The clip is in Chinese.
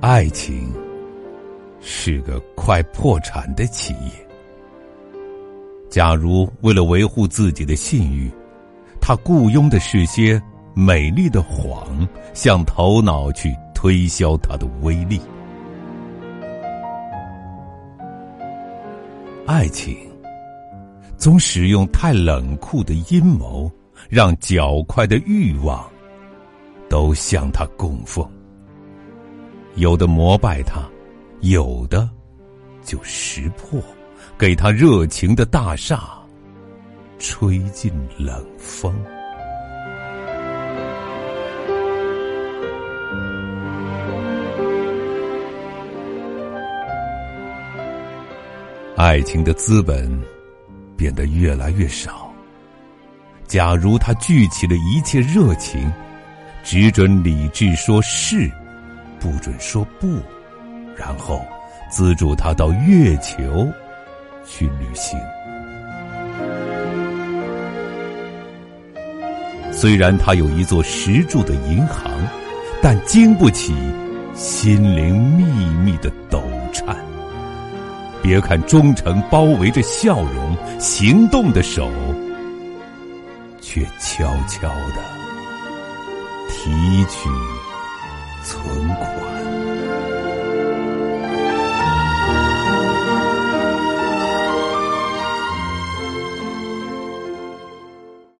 爱情是个快破产的企业。假如为了维护自己的信誉，他雇佣的是些美丽的谎，向头脑去推销他的威力。爱情总使用太冷酷的阴谋，让较快的欲望都向他供奉。有的膜拜他，有的就识破，给他热情的大厦吹进冷风。爱情的资本变得越来越少。假如他聚起了一切热情，只准理智说是，不准说不，然后资助他到月球去旅行。虽然他有一座石柱的银行，但经不起心灵秘密的抖颤。别看忠诚包围着笑容，行动的手却悄悄的提取存款。